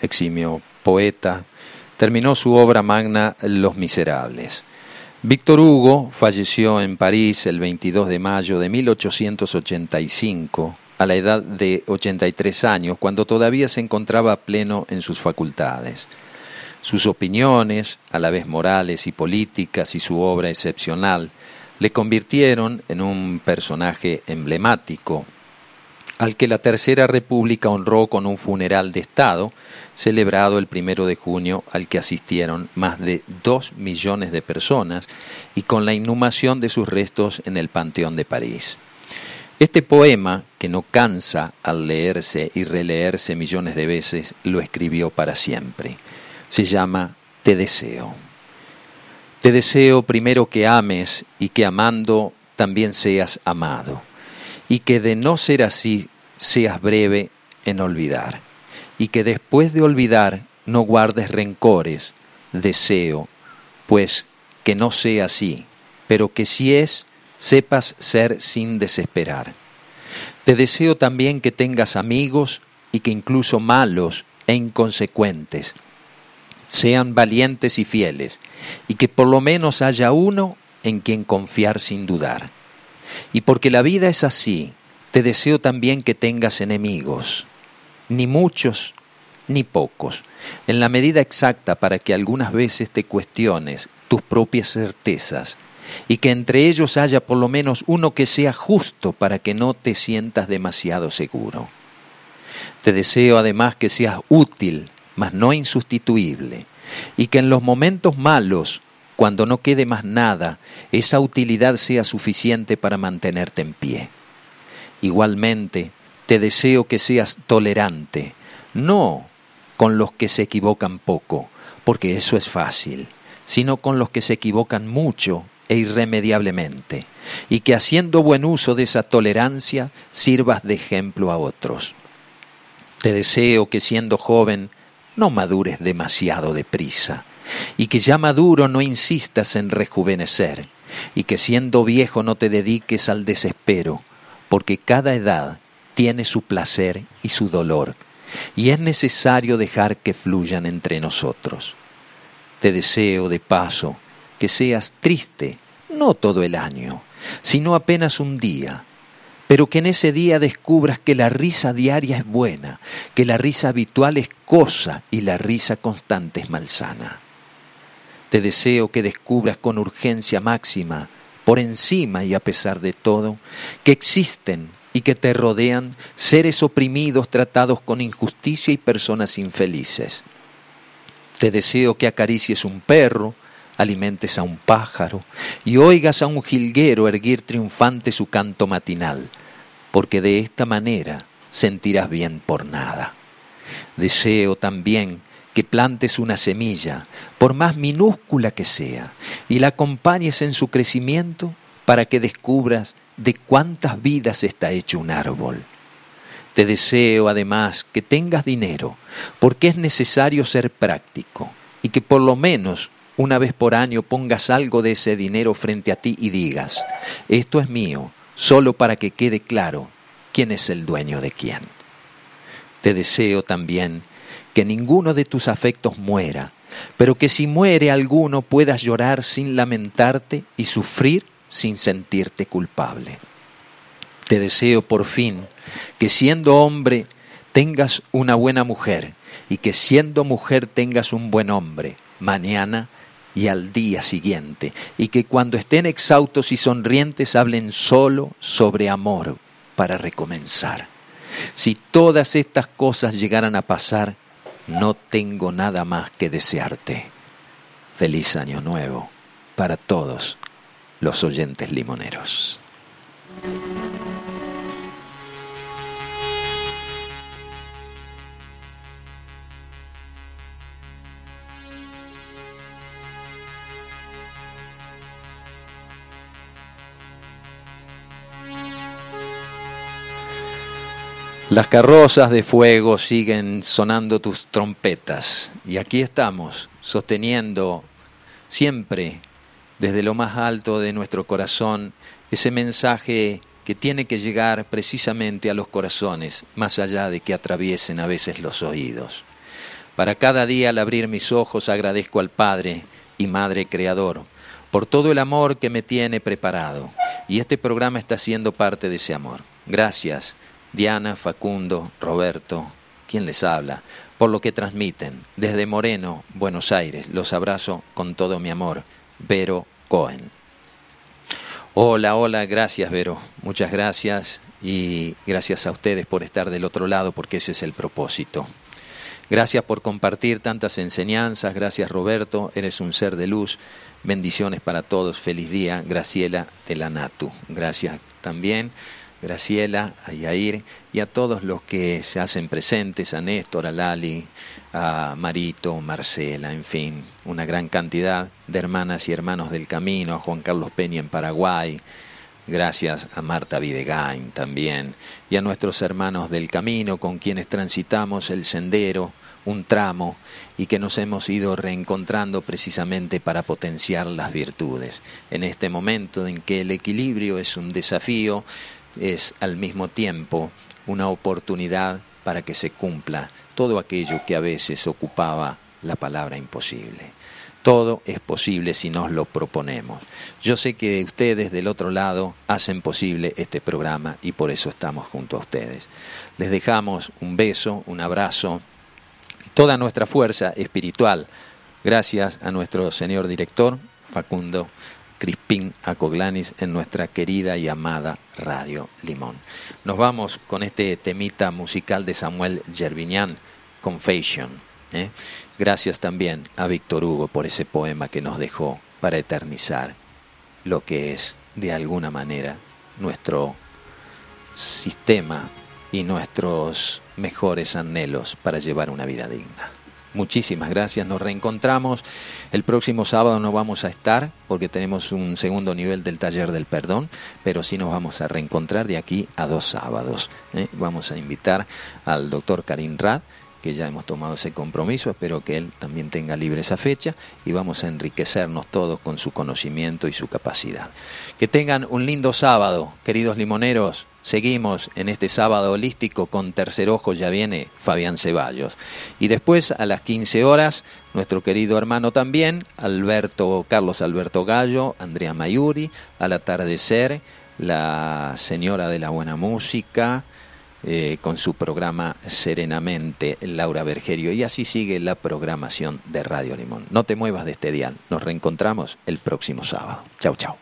eximio poeta, terminó su obra magna Los Miserables. Víctor Hugo falleció en París el 22 de mayo de 1885 a la edad de 83 años, cuando todavía se encontraba pleno en sus facultades. Sus opiniones, a la vez morales y políticas, y su obra excepcional, le convirtieron en un personaje emblemático, al que la Tercera República honró con un funeral de Estado, celebrado el primero de junio, al que asistieron más de dos millones de personas, y con la inhumación de sus restos en el Panteón de París. Este poema, que no cansa al leerse y releerse millones de veces, lo escribió para siempre se llama Te deseo. Te deseo primero que ames y que amando también seas amado, y que de no ser así seas breve en olvidar, y que después de olvidar no guardes rencores, deseo, pues que no sea así, pero que si es, sepas ser sin desesperar. Te deseo también que tengas amigos y que incluso malos e inconsecuentes, sean valientes y fieles, y que por lo menos haya uno en quien confiar sin dudar. Y porque la vida es así, te deseo también que tengas enemigos, ni muchos ni pocos, en la medida exacta para que algunas veces te cuestiones tus propias certezas, y que entre ellos haya por lo menos uno que sea justo para que no te sientas demasiado seguro. Te deseo además que seas útil mas no insustituible, y que en los momentos malos, cuando no quede más nada, esa utilidad sea suficiente para mantenerte en pie. Igualmente, te deseo que seas tolerante, no con los que se equivocan poco, porque eso es fácil, sino con los que se equivocan mucho e irremediablemente, y que haciendo buen uso de esa tolerancia sirvas de ejemplo a otros. Te deseo que siendo joven no madures demasiado deprisa, y que ya maduro no insistas en rejuvenecer, y que siendo viejo no te dediques al desespero, porque cada edad tiene su placer y su dolor, y es necesario dejar que fluyan entre nosotros. Te deseo, de paso, que seas triste, no todo el año, sino apenas un día, pero que en ese día descubras que la risa diaria es buena, que la risa habitual es cosa y la risa constante es malsana. Te deseo que descubras con urgencia máxima, por encima y a pesar de todo, que existen y que te rodean seres oprimidos tratados con injusticia y personas infelices. Te deseo que acaricies un perro, alimentes a un pájaro y oigas a un jilguero erguir triunfante su canto matinal, porque de esta manera sentirás bien por nada. Deseo también plantes una semilla, por más minúscula que sea, y la acompañes en su crecimiento para que descubras de cuántas vidas está hecho un árbol. Te deseo además que tengas dinero, porque es necesario ser práctico, y que por lo menos una vez por año pongas algo de ese dinero frente a ti y digas, esto es mío, solo para que quede claro quién es el dueño de quién. Te deseo también que ninguno de tus afectos muera, pero que si muere alguno puedas llorar sin lamentarte y sufrir sin sentirte culpable. Te deseo por fin que siendo hombre tengas una buena mujer y que siendo mujer tengas un buen hombre mañana y al día siguiente, y que cuando estén exhaustos y sonrientes hablen solo sobre amor para recomenzar. Si todas estas cosas llegaran a pasar, no tengo nada más que desearte. Feliz año nuevo para todos los oyentes limoneros. Las carrozas de fuego siguen sonando tus trompetas y aquí estamos sosteniendo siempre desde lo más alto de nuestro corazón ese mensaje que tiene que llegar precisamente a los corazones, más allá de que atraviesen a veces los oídos. Para cada día al abrir mis ojos agradezco al Padre y Madre Creador por todo el amor que me tiene preparado. Y este programa está siendo parte de ese amor. Gracias, Diana, Facundo, Roberto, quien les habla, por lo que transmiten. Desde Moreno, Buenos Aires, los abrazo con todo mi amor. Vero Cohen. Hola, hola, gracias Vero, muchas gracias y gracias a ustedes por estar del otro lado porque ese es el propósito. Gracias por compartir tantas enseñanzas, gracias Roberto, eres un ser de luz. Bendiciones para todos, feliz día, Graciela de la Natu. Gracias también, Graciela, a Yair y a todos los que se hacen presentes, a Néstor, a Lali, a Marito, Marcela, en fin, una gran cantidad de hermanas y hermanos del camino, a Juan Carlos Peña en Paraguay, gracias a Marta Videgain también, y a nuestros hermanos del camino con quienes transitamos el sendero un tramo y que nos hemos ido reencontrando precisamente para potenciar las virtudes. En este momento en que el equilibrio es un desafío, es al mismo tiempo una oportunidad para que se cumpla todo aquello que a veces ocupaba la palabra imposible. Todo es posible si nos lo proponemos. Yo sé que ustedes del otro lado hacen posible este programa y por eso estamos junto a ustedes. Les dejamos un beso, un abrazo toda nuestra fuerza espiritual, gracias a nuestro señor director Facundo Crispín Acoglanis en nuestra querida y amada Radio Limón. Nos vamos con este temita musical de Samuel Gerviñán, Confession. ¿eh? Gracias también a Víctor Hugo por ese poema que nos dejó para eternizar lo que es, de alguna manera, nuestro sistema y nuestros mejores anhelos para llevar una vida digna. Muchísimas gracias, nos reencontramos. El próximo sábado no vamos a estar porque tenemos un segundo nivel del taller del perdón, pero sí nos vamos a reencontrar de aquí a dos sábados. ¿eh? Vamos a invitar al doctor Karim Rad que ya hemos tomado ese compromiso, espero que él también tenga libre esa fecha y vamos a enriquecernos todos con su conocimiento y su capacidad. Que tengan un lindo sábado, queridos limoneros. Seguimos en este sábado holístico con Tercer Ojo, ya viene Fabián Ceballos. Y después a las 15 horas, nuestro querido hermano también, Alberto, Carlos Alberto Gallo, Andrea Mayuri, al atardecer, la señora de la buena música, eh, con su programa Serenamente, Laura Bergerio. Y así sigue la programación de Radio Limón. No te muevas de este dial. Nos reencontramos el próximo sábado. Chau, chau.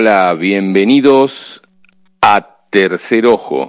Hola, bienvenidos a Tercer Ojo.